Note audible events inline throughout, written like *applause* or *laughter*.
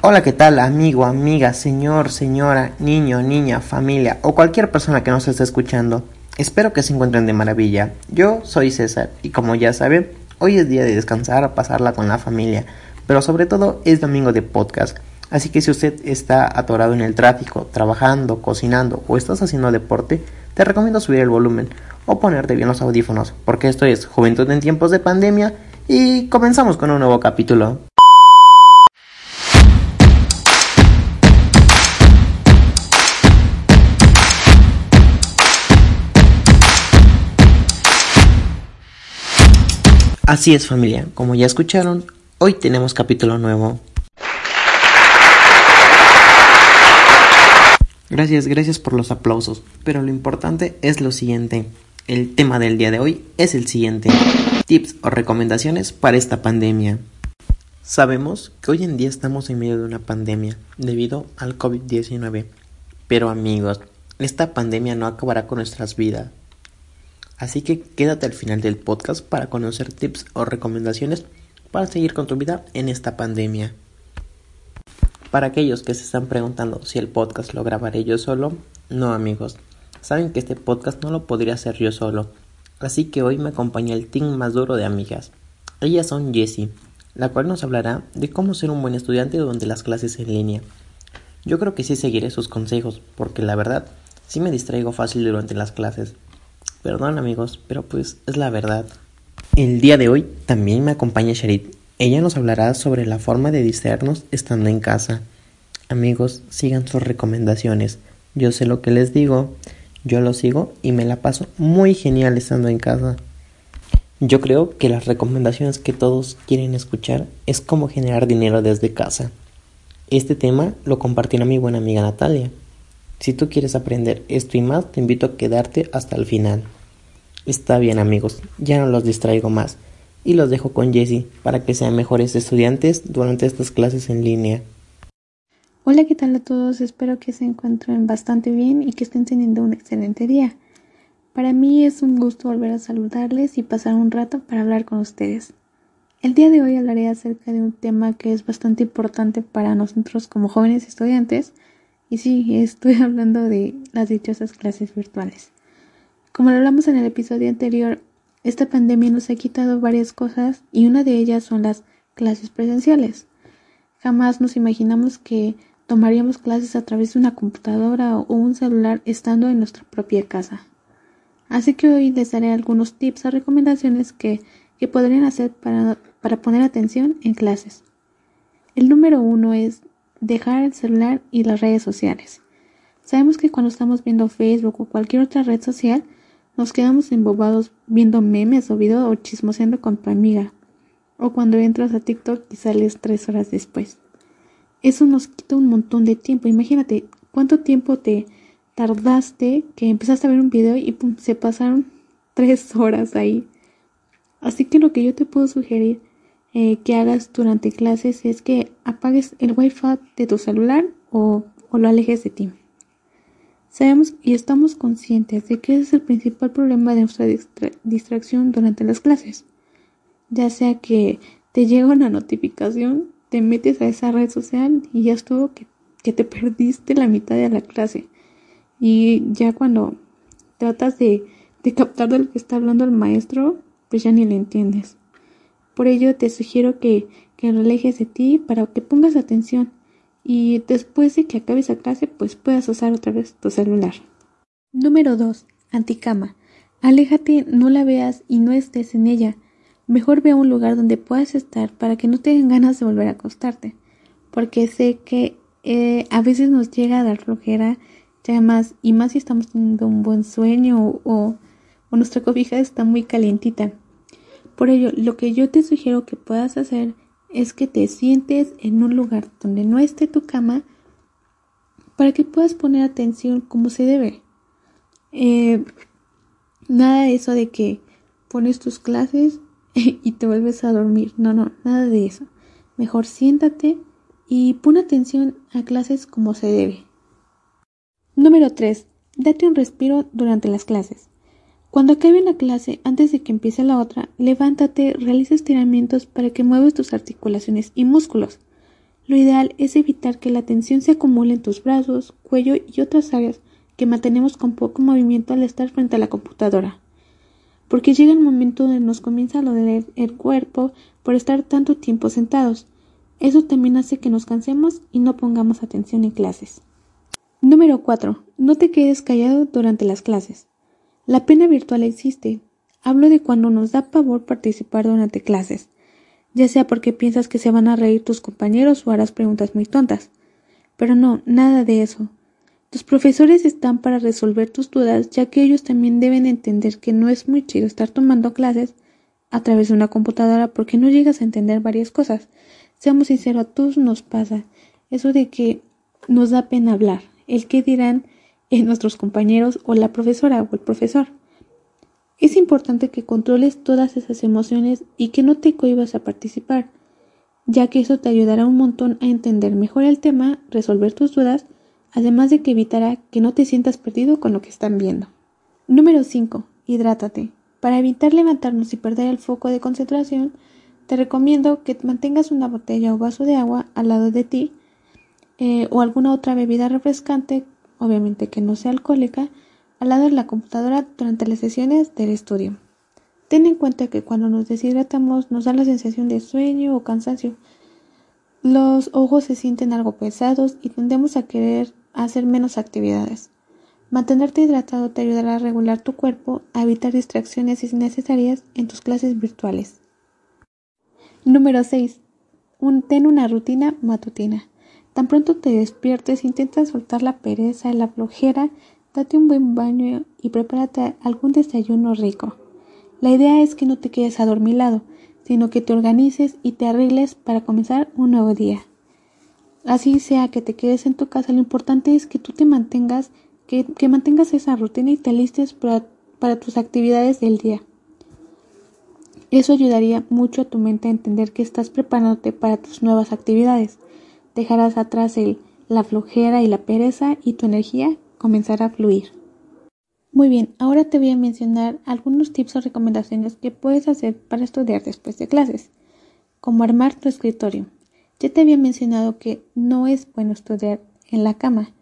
Hola, ¿qué tal amigo, amiga, señor, señora, niño, niña, familia o cualquier persona que nos esté escuchando? Espero que se encuentren de maravilla. Yo soy César y como ya saben, hoy es día de descansar, pasarla con la familia, pero sobre todo es domingo de podcast. Así que si usted está atorado en el tráfico, trabajando, cocinando o estás haciendo deporte, te recomiendo subir el volumen o ponerte bien los audífonos, porque esto es Juventud en tiempos de pandemia y comenzamos con un nuevo capítulo. Así es familia, como ya escucharon, hoy tenemos capítulo nuevo. Gracias, gracias por los aplausos, pero lo importante es lo siguiente. El tema del día de hoy es el siguiente. Tips o recomendaciones para esta pandemia. Sabemos que hoy en día estamos en medio de una pandemia debido al COVID-19. Pero amigos, esta pandemia no acabará con nuestras vidas. Así que quédate al final del podcast para conocer tips o recomendaciones para seguir con tu vida en esta pandemia. Para aquellos que se están preguntando si el podcast lo grabaré yo solo, no amigos, saben que este podcast no lo podría hacer yo solo, así que hoy me acompaña el team más duro de amigas. Ellas son Jessie, la cual nos hablará de cómo ser un buen estudiante durante las clases en línea. Yo creo que sí seguiré sus consejos, porque la verdad, sí me distraigo fácil durante las clases. Perdón amigos, pero pues es la verdad. El día de hoy también me acompaña Sherit. Ella nos hablará sobre la forma de distraernos estando en casa. Amigos, sigan sus recomendaciones. Yo sé lo que les digo, yo lo sigo y me la paso muy genial estando en casa. Yo creo que las recomendaciones que todos quieren escuchar es cómo generar dinero desde casa. Este tema lo compartirá mi buena amiga Natalia. Si tú quieres aprender esto y más, te invito a quedarte hasta el final. Está bien amigos, ya no los distraigo más y los dejo con Jessie para que sean mejores estudiantes durante estas clases en línea. Hola, ¿qué tal a todos? Espero que se encuentren bastante bien y que estén teniendo un excelente día. Para mí es un gusto volver a saludarles y pasar un rato para hablar con ustedes. El día de hoy hablaré acerca de un tema que es bastante importante para nosotros como jóvenes estudiantes, y sí, estoy *laughs* hablando de las dichosas clases virtuales. Como lo hablamos en el episodio anterior, esta pandemia nos ha quitado varias cosas y una de ellas son las clases presenciales. Jamás nos imaginamos que tomaríamos clases a través de una computadora o un celular estando en nuestra propia casa. Así que hoy les daré algunos tips o recomendaciones que, que podrían hacer para, para poner atención en clases. El número uno es dejar el celular y las redes sociales. Sabemos que cuando estamos viendo Facebook o cualquier otra red social, nos quedamos embobados viendo memes o videos o chismoseando con tu amiga. O cuando entras a TikTok y sales tres horas después. Eso nos quita un montón de tiempo. Imagínate cuánto tiempo te tardaste que empezaste a ver un video y se pasaron *laughs* tres horas ahí. Así que lo que yo te puedo sugerir eh, que hagas durante clases es que apagues el wifi de tu celular o, lo alejes de ti. Sabemos y estamos conscientes de que ese es el principal problema de nuestra distracción durante las clases. Ya sea que te llega una notificación, te metes a esa red social y ya es todo que, que te perdiste la mitad de la clase. Y ya cuando tratas de, de captar de lo que está hablando el maestro, pues ya ni le entiendes. Por ello te sugiero que, que lo alejes de ti para que pongas atención y después de que acabes la clase pues puedas usar otra vez tu celular. Número 2. Anticama. Aléjate, no la veas y no estés en ella. Mejor ve a un lugar donde puedas estar para que no tengan ganas de volver a acostarte. Porque sé que eh, a veces nos llega a dar flojera, ya más, y más si estamos teniendo un buen sueño o, o nuestra cobija está muy calientita. Por ello, lo que yo te sugiero que puedas hacer es que te sientes en un lugar donde no esté tu cama para que puedas poner atención como se debe. Eh, nada de eso de que pones tus clases *laughs* y te vuelves a dormir. No, no, nada de eso. Mejor siéntate y pon atención a clases como se debe. Número 3. Date un respiro durante las clases. Cuando acabe la clase, antes de que empiece la otra, levántate, realiza estiramientos para que muevas tus articulaciones y músculos. Lo ideal es evitar que la tensión se acumule en tus brazos, cuello y otras áreas que mantenemos con poco movimiento al estar frente a la computadora. Porque llega el momento donde nos comienza a doler el cuerpo por estar tanto tiempo sentados. Eso también hace que nos cansemos y no pongamos atención en clases. Número 4. No te quedes callado durante las clases. La pena virtual existe. Hablo de cuando nos da pavor participar durante clases, ya sea porque piensas que se van a reír tus compañeros o harás preguntas muy tontas. Pero no, nada de eso. Tus profesores están para resolver tus dudas, ya que ellos también deben entender que no es muy chido estar tomando clases a través de una computadora porque no llegas a entender varias cosas. Seamos sinceros, a todos nos pasa eso de que nos da pena hablar, el que dirán en nuestros compañeros o la profesora o el profesor. Es importante que controles todas esas emociones y que no te cohibas a participar, ya que eso te ayudará un montón a entender mejor el tema, resolver tus dudas además de que evitará que no te sientas perdido con lo que están viendo. Número 5. Hidrátate. Para evitar levantarnos y perder el foco de concentración, te recomiendo que mantengas una botella o vaso de agua al lado de ti eh, o alguna otra bebida refrescante, obviamente que no sea alcohólica, al lado de la computadora durante las sesiones del estudio. Ten en cuenta que cuando nos deshidratamos nos da la sensación de sueño o cansancio. Los ojos se sienten algo pesados y tendemos a querer hacer menos actividades. Mantenerte hidratado te ayudará a regular tu cuerpo, a evitar distracciones innecesarias en tus clases virtuales. Número 6. ten una rutina matutina. Tan pronto te despiertes, intenta soltar la pereza y la flojera, date un buen baño y prepárate algún desayuno rico. La idea es que no te quedes adormilado, sino que te organices y te arregles para comenzar un nuevo día. Así sea que te quedes en tu casa, lo importante es que tú te mantengas, que, mantengas esa rutina y te alistes para, para tus actividades del día. Eso ayudaría mucho a tu mente a entender que estás preparándote para tus nuevas actividades. Dejarás atrás el, la flojera y la pereza y tu energía comenzará a fluir. Muy bien, ahora te voy a mencionar algunos tips o recomendaciones que puedes hacer para estudiar después de clases, como armar tu escritorio. Ya te había mencionado que no es bueno estudiar en la cama,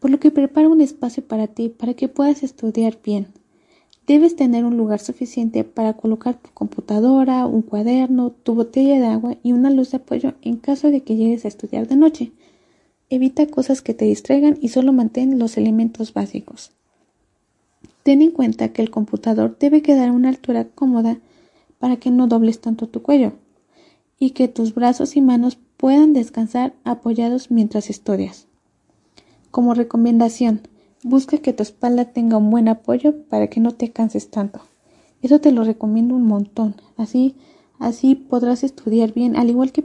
por lo que prepara un espacio para ti para que puedas estudiar bien. Debes tener un lugar suficiente para colocar tu computadora, un cuaderno, tu botella de agua y una luz de apoyo en caso de que llegues a estudiar de noche. Evita cosas que te distraigan y solo mantén los elementos básicos. Ten en cuenta que el computador debe quedar a una altura cómoda para que no dobles tanto tu cuello y que tus brazos y manos puedan descansar apoyados mientras estudias. Como recomendación, busca que tu espalda tenga un buen apoyo para que no te canses tanto. Eso te lo recomiendo un montón. Así, así podrás estudiar bien, al igual que,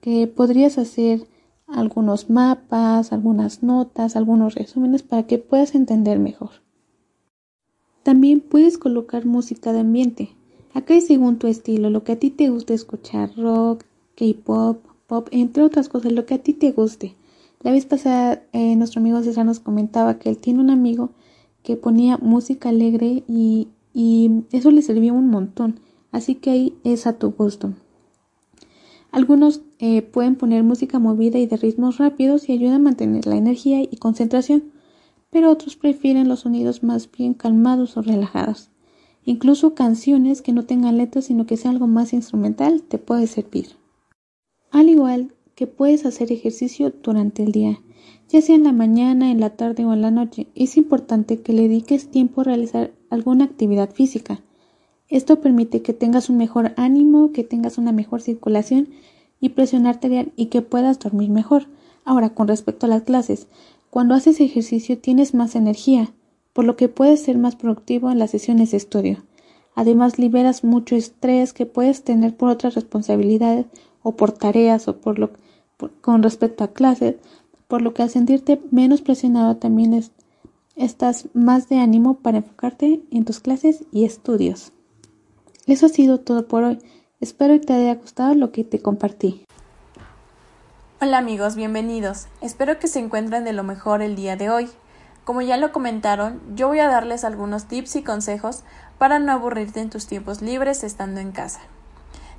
que podrías hacer algunos mapas, algunas notas, algunos resúmenes para que puedas entender mejor. También puedes colocar música de ambiente. Acá es según tu estilo, lo que a ti te guste escuchar, rock, K-pop, pop, entre otras cosas, lo que a ti te guste. La vez pasada eh, nuestro amigo César nos comentaba que él tiene un amigo que ponía música alegre y, eso le servía un montón. Así que ahí es a tu gusto. Algunos eh, pueden poner música movida y de ritmos rápidos y ayuda a mantener la energía y concentración, pero otros prefieren los sonidos más bien calmados o relajados. Incluso canciones que no tengan letras sino que sea algo más instrumental te puede servir. Al igual que puedes hacer ejercicio durante el día, ya sea en la mañana, en la tarde o en la noche, es importante que le dediques tiempo a realizar alguna actividad física. Esto permite que tengas un mejor ánimo, que tengas una mejor circulación y presión arterial y que puedas dormir mejor. Ahora, con respecto a las clases, cuando haces ejercicio tienes más energía, por lo que puedes ser más productivo en las sesiones de estudio. Además, liberas mucho estrés que puedes tener por otras responsabilidades o por tareas o por lo con respecto a clases, por lo que al sentirte menos presionado también es, estás más de ánimo para enfocarte en tus clases y estudios. Eso ha sido todo por hoy. Espero que te haya gustado lo que te compartí. Hola amigos, bienvenidos. Espero que se encuentren de lo mejor el día de hoy. Como ya lo comentaron, yo voy a darles algunos tips y consejos para no aburrirte en tus tiempos libres estando en casa.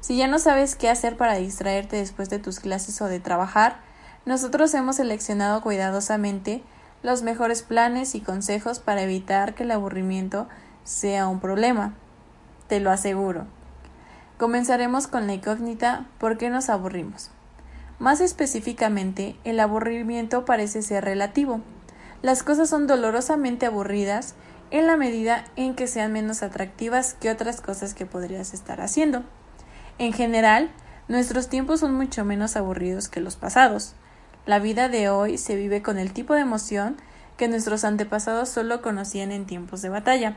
Si ya no sabes qué hacer para distraerte después de tus clases o de trabajar, nosotros hemos seleccionado cuidadosamente los mejores planes y consejos para evitar que el aburrimiento sea un problema. Te lo aseguro. Comenzaremos con la incógnita ¿por qué nos aburrimos? Más específicamente, el aburrimiento parece ser relativo. Las cosas son dolorosamente aburridas en la medida en que sean menos atractivas que otras cosas que podrías estar haciendo. En general, nuestros tiempos son mucho menos aburridos que los pasados. La vida de hoy se vive con el tipo de emoción que nuestros antepasados solo conocían en tiempos de batalla.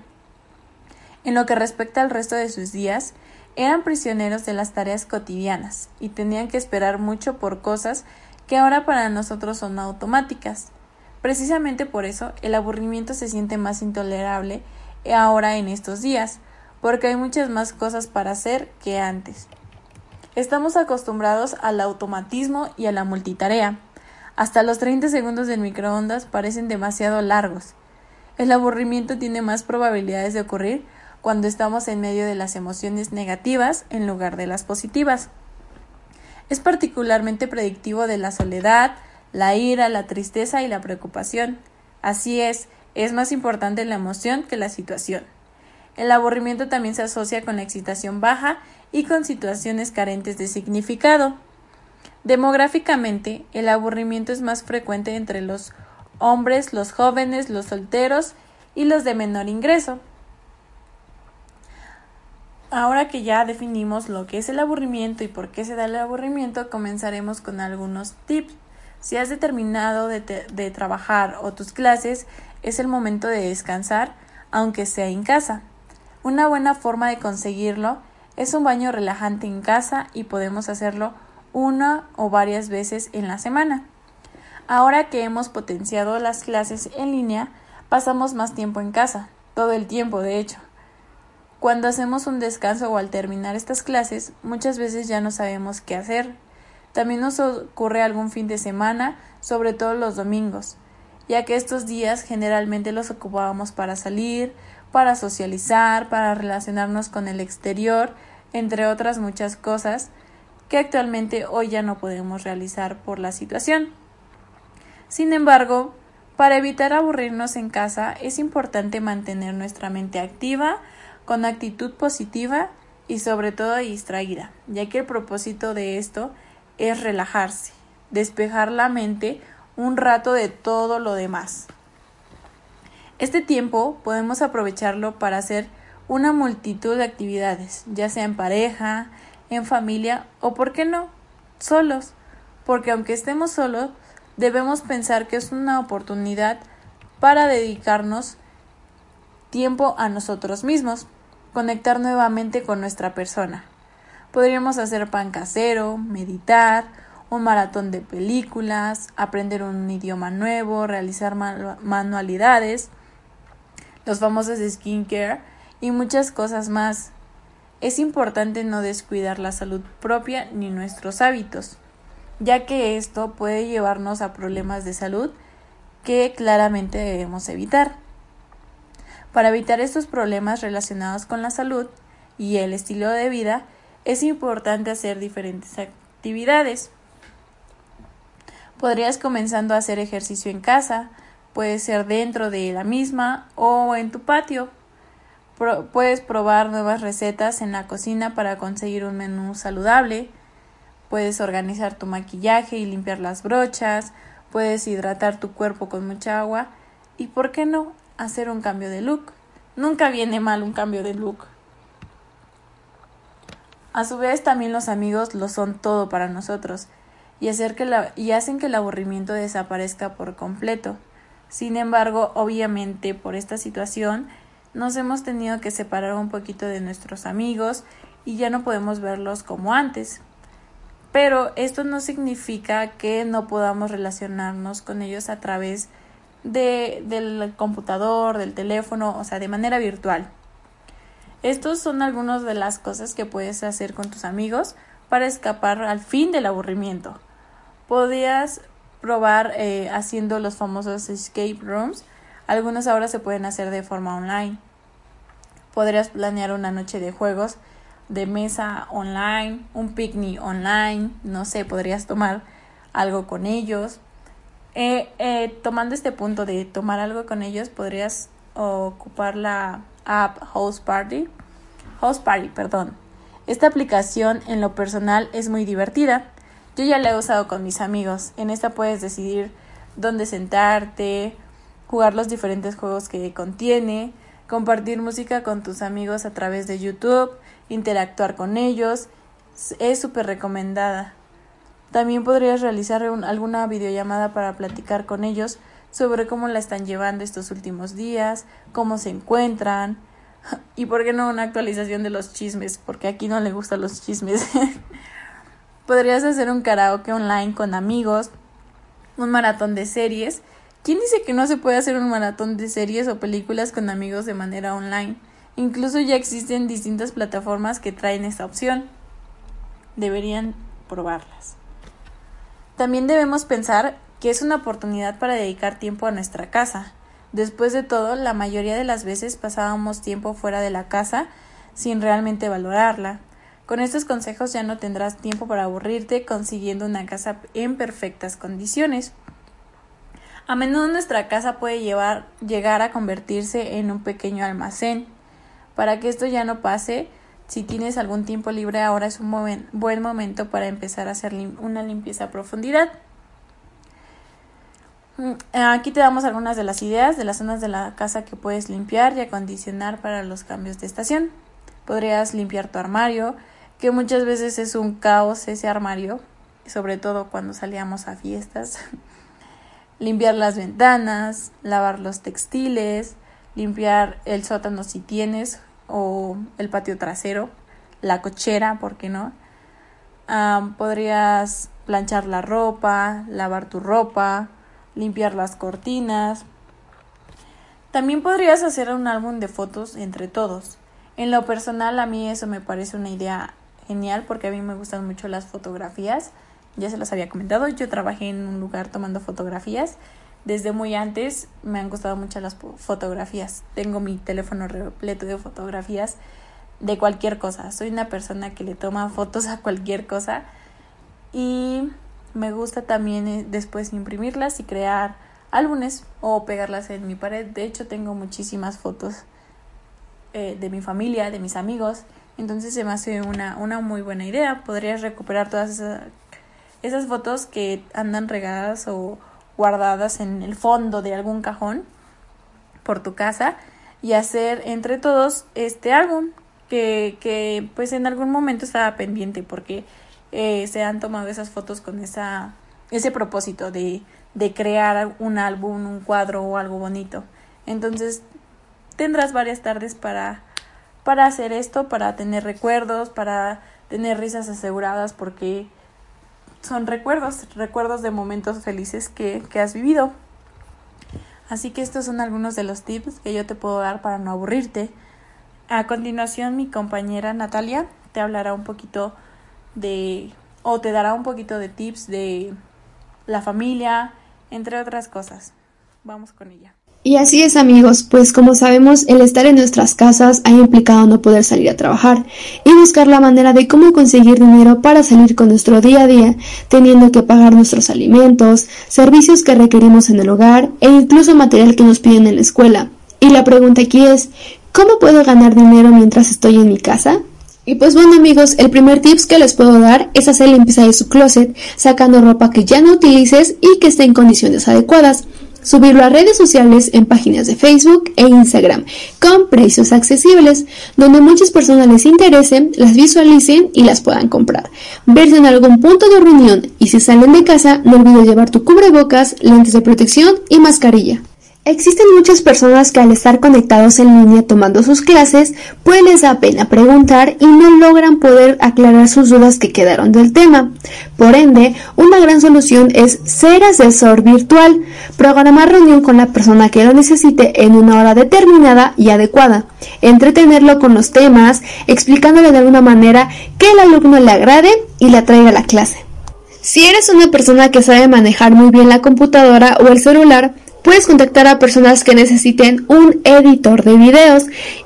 En lo que respecta al resto de sus días, eran prisioneros de las tareas cotidianas y tenían que esperar mucho por cosas que ahora para nosotros son automáticas. Precisamente por eso el aburrimiento se siente más intolerable ahora en estos días, porque hay muchas más cosas para hacer que antes. Estamos acostumbrados al automatismo y a la multitarea. Hasta los 30 segundos del microondas parecen demasiado largos. El aburrimiento tiene más probabilidades de ocurrir cuando estamos en medio de las emociones negativas en lugar de las positivas. Es particularmente predictivo de la soledad, la ira, la tristeza y la preocupación. Así es, es más importante la emoción que la situación. El aburrimiento también se asocia con la excitación baja y con situaciones carentes de significado. Demográficamente, el aburrimiento es más frecuente entre los hombres, los jóvenes, los solteros y los de menor ingreso. Ahora que ya definimos lo que es el aburrimiento y por qué se da el aburrimiento, comenzaremos con algunos tips. Si has determinado de, de, trabajar o tus clases, es el momento de descansar, aunque sea en casa. Una buena forma de conseguirlo es un baño relajante en casa y podemos hacerlo una o varias veces en la semana. Ahora que hemos potenciado las clases en línea, pasamos más tiempo en casa, todo el tiempo de hecho. Cuando hacemos un descanso o al terminar estas clases, muchas veces ya no sabemos qué hacer. También nos ocurre algún fin de semana, sobre todo los domingos, ya que estos días generalmente los ocupábamos para salir, para socializar, para relacionarnos con el exterior, entre otras muchas cosas que actualmente hoy ya no podemos realizar por la situación. Sin embargo, para evitar aburrirnos en casa es importante mantener nuestra mente activa, con actitud positiva y sobre todo distraída, ya que el propósito de esto es relajarse, despejar la mente un rato de todo lo demás. Este tiempo podemos aprovecharlo para hacer una multitud de actividades, ya sea en pareja, en familia o, por qué no, solos, porque aunque estemos solos, debemos pensar que es una oportunidad para dedicarnos tiempo a nosotros mismos conectar nuevamente con nuestra persona. Podríamos hacer pan casero, meditar, un maratón de películas, aprender un idioma nuevo, realizar manualidades, los famosos skincare y muchas cosas más. Es importante no descuidar la salud propia ni nuestros hábitos, ya que esto puede llevarnos a problemas de salud que claramente debemos evitar. Para evitar estos problemas relacionados con la salud y el estilo de vida, es importante hacer diferentes actividades. Podrías comenzando a hacer ejercicio en casa, puede ser dentro de la misma o en tu patio. puedes probar nuevas recetas en la cocina para conseguir un menú saludable. Puedes organizar tu maquillaje y limpiar las brochas. Puedes hidratar tu cuerpo con mucha agua. Y, ¿por qué no?, hacer un cambio de look. Nunca viene mal un cambio de look. A su vez también los amigos lo son todo para nosotros y, hacer que la, y hacen que el aburrimiento desaparezca por completo. Sin embargo, obviamente por esta situación nos hemos tenido que separar un poquito de nuestros amigos y ya no podemos verlos como antes. Pero esto no significa que no podamos relacionarnos con ellos a través de de, del computador, del teléfono, o sea, de manera virtual. Estos son algunas de las cosas que puedes hacer con tus amigos para escapar al fin del aburrimiento. Podrías probar eh, haciendo los famosos escape rooms. Algunos ahora se pueden hacer de forma online. Podrías planear una noche de juegos de mesa online, un picnic online, no sé, podrías tomar algo con ellos. Eh, eh, tomando este punto de tomar algo con ellos, podrías ocupar la app Host Party. Host Party, perdón. Esta aplicación en lo personal es muy divertida. Yo ya la he usado con mis amigos. En esta puedes decidir dónde sentarte, jugar los diferentes juegos que contiene, compartir música con tus amigos a través de YouTube, interactuar con ellos. Es súper recomendada. También podrías realizar alguna videollamada para platicar con ellos sobre cómo la están llevando estos últimos días, cómo se encuentran *laughs* y por qué no una actualización de los chismes, porque aquí no le gustan los chismes. *laughs* podrías hacer un karaoke online con amigos, un maratón de series. ¿Quién dice que no se puede hacer un maratón de series o películas con amigos de manera online? Incluso ya existen distintas plataformas que traen esta opción. Deberían probarlas. También debemos pensar que es una oportunidad para dedicar tiempo a nuestra casa. Después de todo, la mayoría de las veces pasábamos tiempo fuera de la casa sin realmente valorarla. Con estos consejos ya no tendrás tiempo para aburrirte consiguiendo una casa en perfectas condiciones. A menudo nuestra casa puede llegar a convertirse en un pequeño almacén. Para que esto ya no pase, si tienes algún tiempo libre ahora es un buen momento para empezar a hacer una limpieza a profundidad. Mm, aquí te damos algunas de las ideas de las zonas de la casa que puedes limpiar y acondicionar para los cambios de estación. Podrías limpiar tu armario, que muchas veces es un caos ese armario, sobre todo cuando salíamos a fiestas. *laughs* limpiar las ventanas, lavar los textiles, limpiar el sótano si tienes o el patio trasero, la cochera, ¿por qué no? podrías planchar la ropa, lavar tu ropa, limpiar las cortinas. También podrías hacer un álbum de fotos entre todos. En lo personal a mí eso me parece una idea genial porque a mí me gustan mucho las fotografías. Ya se las había comentado, yo trabajé en un lugar tomando fotografías desde muy antes me han gustado mucho las fotografías. Tengo mi teléfono repleto de fotografías de cualquier cosa. Soy una persona que le toma fotos a cualquier cosa y me gusta también eh, después imprimirlas y crear álbumes o pegarlas en mi pared. De hecho, tengo muchísimas fotos eh, de mi familia, de mis amigos. Entonces se me hace una, una muy buena idea. Podrías recuperar todas esas, fotos que andan regadas o guardadas en el fondo de algún cajón por tu casa y hacer entre todos este álbum que, que pues en algún momento estaba pendiente porque eh, se han tomado esas fotos con esa, ese propósito de, de crear un álbum, un cuadro o algo bonito. Entonces tendrás varias tardes para, para hacer esto, para tener recuerdos, para tener risas aseguradas porque son recuerdos, recuerdos de momentos felices que, que has vivido. Así que estos son algunos de los tips que yo te puedo dar para no aburrirte. A continuación mi compañera Natalia te hablará un poquito de o te dará un poquito de tips de la familia, entre otras cosas. Vamos con ella. Y así es amigos, pues como sabemos el estar en nuestras casas ha implicado no poder salir a trabajar y buscar la manera de cómo conseguir dinero para salir con nuestro día a día, teniendo que pagar nuestros alimentos, servicios que requerimos en el hogar e incluso material que nos piden en la escuela. Y la pregunta aquí es, ¿cómo puedo ganar dinero mientras estoy en mi casa? Y pues bueno amigos, el primer tips que les puedo dar es hacer limpieza de su closet, sacando ropa que ya no utilices y que esté en condiciones adecuadas subirlo a redes sociales en páginas de Facebook e Instagram con precios accesibles, donde muchas personas les interesen, las visualicen y las puedan comprar. Verse en algún punto de reunión y si salen de casa, no olvides llevar tu cubrebocas, lentes de protección y mascarilla. Existen muchas personas que al estar conectados en línea tomando sus clases, pues les da pena preguntar y no logran poder aclarar sus dudas que quedaron del tema. Por ende, una gran solución es ser asesor virtual, programar reunión con la persona que lo necesite en una hora determinada y adecuada, entretenerlo con los temas, explicándole de alguna manera que el alumno le agrade y le atraiga a la clase. Si eres una persona que sabe manejar muy bien la computadora o el celular, Puedes contactar a personas que necesiten un editor de videos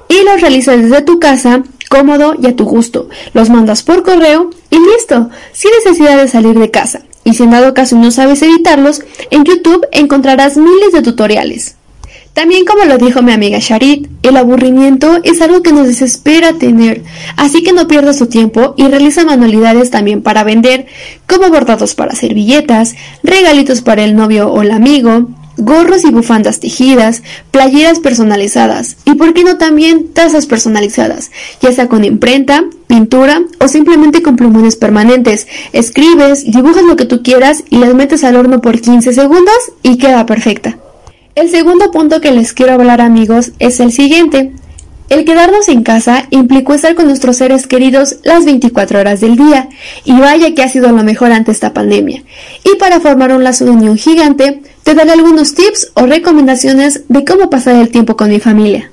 y los realizas desde tu casa cómodo y a tu gusto. Los mandas por correo y listo, sin necesidad de salir de casa. Y si en dado caso no sabes editarlos, en YouTube encontrarás miles de tutoriales. También como lo dijo mi amiga Sharit, el aburrimiento es algo que nos desespera tener, así que no pierdas tu tiempo y realiza manualidades también para vender, como bordados para servilletas, regalitos para el novio o el amigo, gorros y bufandas tejidas, playeras personalizadas y por qué no también tazas personalizadas, ya sea con imprenta, pintura o simplemente con plumones permanentes. Escribes, dibujas lo que tú quieras y las metes al horno por 15 segundos y queda perfecta. El segundo punto que les quiero hablar amigos es el siguiente. El quedarnos en casa implicó estar con nuestros seres queridos las 24 horas del día, y vaya que ha sido lo mejor ante esta pandemia. Y para formar un lazo de unión gigante, te daré algunos tips o recomendaciones de cómo pasar el tiempo con mi familia.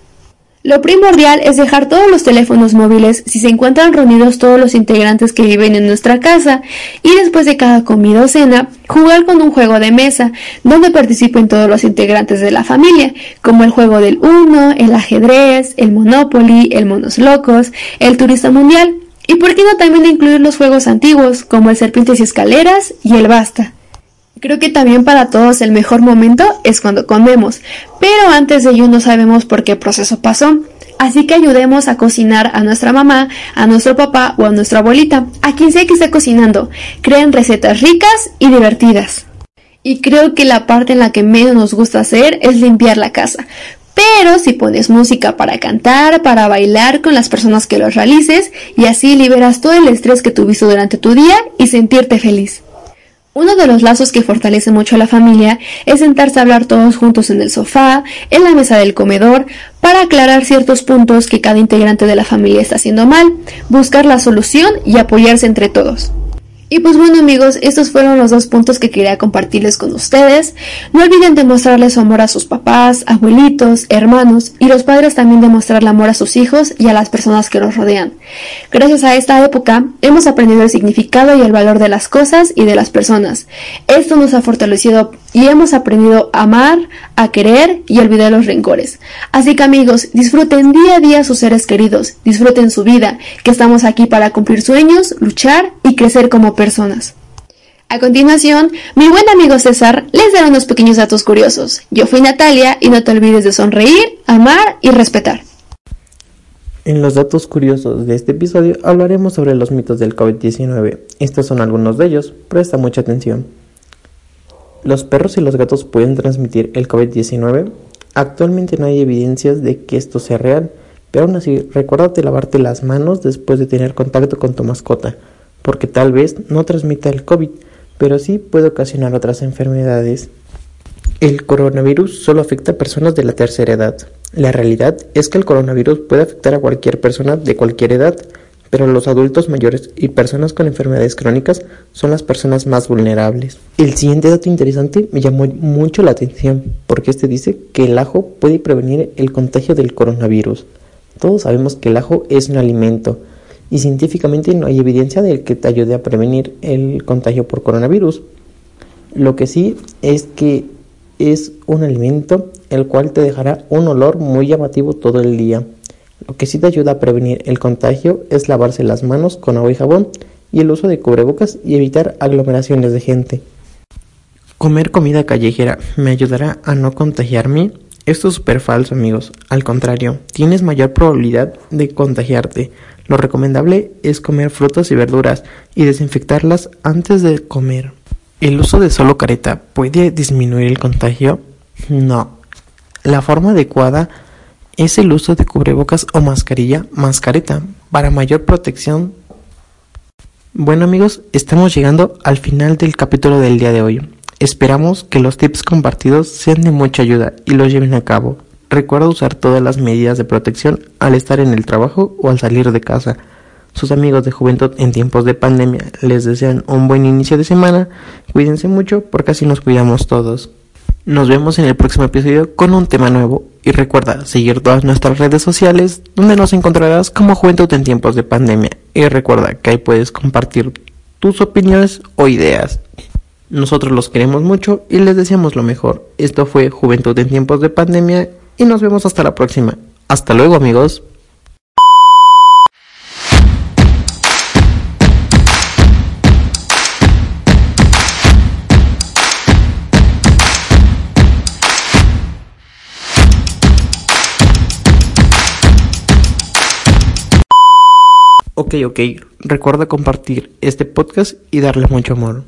Lo primordial es dejar todos los teléfonos móviles si se encuentran reunidos todos los integrantes que viven en nuestra casa y después de cada comida o cena jugar con un juego de mesa donde participen todos los integrantes de la familia, como el juego del uno, el ajedrez, el Monopoly, el Monos Locos, el Turista Mundial y por qué no también incluir los juegos antiguos como el Serpientes y Escaleras y el Basta. Creo que también para todos el mejor momento es cuando comemos, pero antes de ello no sabemos por qué proceso pasó. Así que ayudemos a cocinar a nuestra mamá, a nuestro papá o a nuestra abuelita, a quien sea que esté cocinando. Creen recetas ricas y divertidas. Y creo que la parte en la que menos nos gusta hacer es limpiar la casa. Pero si pones música para cantar, para bailar con las personas que lo realices, y así liberas todo el estrés que tuviste durante tu día y sentirte feliz. Uno de los lazos que fortalece mucho a la familia es sentarse a hablar todos juntos en el sofá, en la mesa del comedor, para aclarar ciertos puntos que cada integrante de la familia está haciendo mal, buscar la solución y apoyarse entre todos. Y pues bueno amigos, estos fueron los dos puntos que quería compartirles con ustedes. No olviden demostrarles su amor a sus papás, abuelitos, hermanos y los padres también demostrarle amor a sus hijos y a las personas que los rodean. Gracias a esta época hemos aprendido el significado y el valor de las cosas y de las personas. Esto nos ha fortalecido y hemos aprendido a amar, a querer y olvidar los rencores. Así que amigos, disfruten día a día sus seres queridos, disfruten su vida, que estamos aquí para cumplir sueños, luchar y crecer como personas. A continuación, mi buen amigo César les dará unos pequeños datos curiosos. Yo fui Natalia y no te olvides de sonreír, amar y respetar. En los datos curiosos de este episodio hablaremos sobre los mitos del COVID-19. Estos son algunos de ellos, presta mucha atención. ¿Los perros y los gatos pueden transmitir el COVID-19? Actualmente no hay evidencias de que esto sea real, pero aún así recuérdate lavarte las manos después de tener contacto con tu mascota porque tal vez no transmita el COVID, pero sí puede ocasionar otras enfermedades. El coronavirus solo afecta a personas de la tercera edad. La realidad es que el coronavirus puede afectar a cualquier persona de cualquier edad, pero los adultos mayores y personas con enfermedades crónicas son las personas más vulnerables. El siguiente dato interesante me llamó mucho la atención, porque este dice que el ajo puede prevenir el contagio del coronavirus. Todos sabemos que el ajo es un alimento, y científicamente no hay evidencia de que te ayude a prevenir el contagio por coronavirus. Lo que sí es que es un alimento el cual te dejará un olor muy llamativo todo el día. Lo que sí te ayuda a prevenir el contagio es lavarse las manos con agua y jabón y el uso de cubrebocas y evitar aglomeraciones de gente. ¿Comer comida callejera me ayudará a no contagiarme? Esto es súper falso amigos, al contrario, tienes mayor probabilidad de contagiarte lo recomendable es comer frutas y verduras y desinfectarlas antes de comer. ¿El uso de solo careta puede disminuir el contagio? No. La forma adecuada es el uso de cubrebocas o mascarilla más careta para mayor protección. Bueno amigos, estamos llegando al final del capítulo del día de hoy. Esperamos que los tips compartidos sean de mucha ayuda y los lleven a cabo. Recuerda usar todas las medidas de protección al estar en el trabajo o al salir de casa. Sus amigos de juventud en tiempos de pandemia les desean un buen inicio de semana. Cuídense mucho porque así nos cuidamos todos. Nos vemos en el próximo episodio con un tema nuevo y recuerda seguir todas nuestras redes sociales donde nos encontrarás como Juventud en tiempos de pandemia y recuerda que ahí puedes compartir tus opiniones o ideas. Nosotros los queremos mucho y les deseamos lo mejor. Esto fue Juventud en tiempos de pandemia y nos vemos hasta la próxima. Hasta luego amigos. Ok, ok, recuerda compartir este podcast y darle mucho amor.